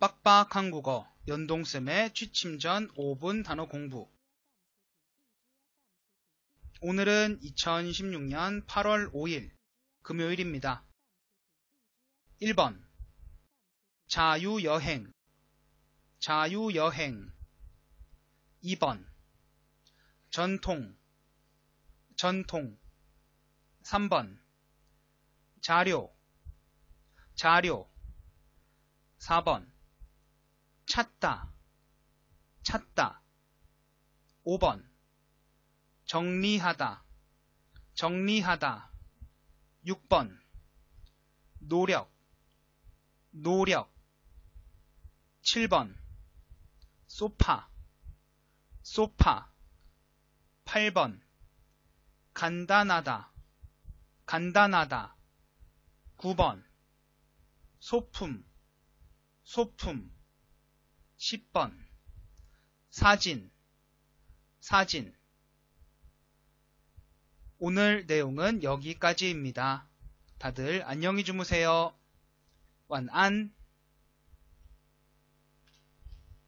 빡빡 한국어 연동쌤의 취침 전 5분 단어 공부. 오늘은 2016년 8월 5일 금요일입니다. 1번. 자유여행. 자유여행. 2번. 전통. 전통. 3번. 자료. 자료. 4번 찾다 찾다. 5번. 정리하다 정리하다. 6번. 노력 노력. 7번. 소파 소파. 8번. 간단하다 간단하다. 9번. 소품 소품 10번 사진 사진 오늘 내용은 여기까지입니다. 다들 안녕히 주무세요. 완안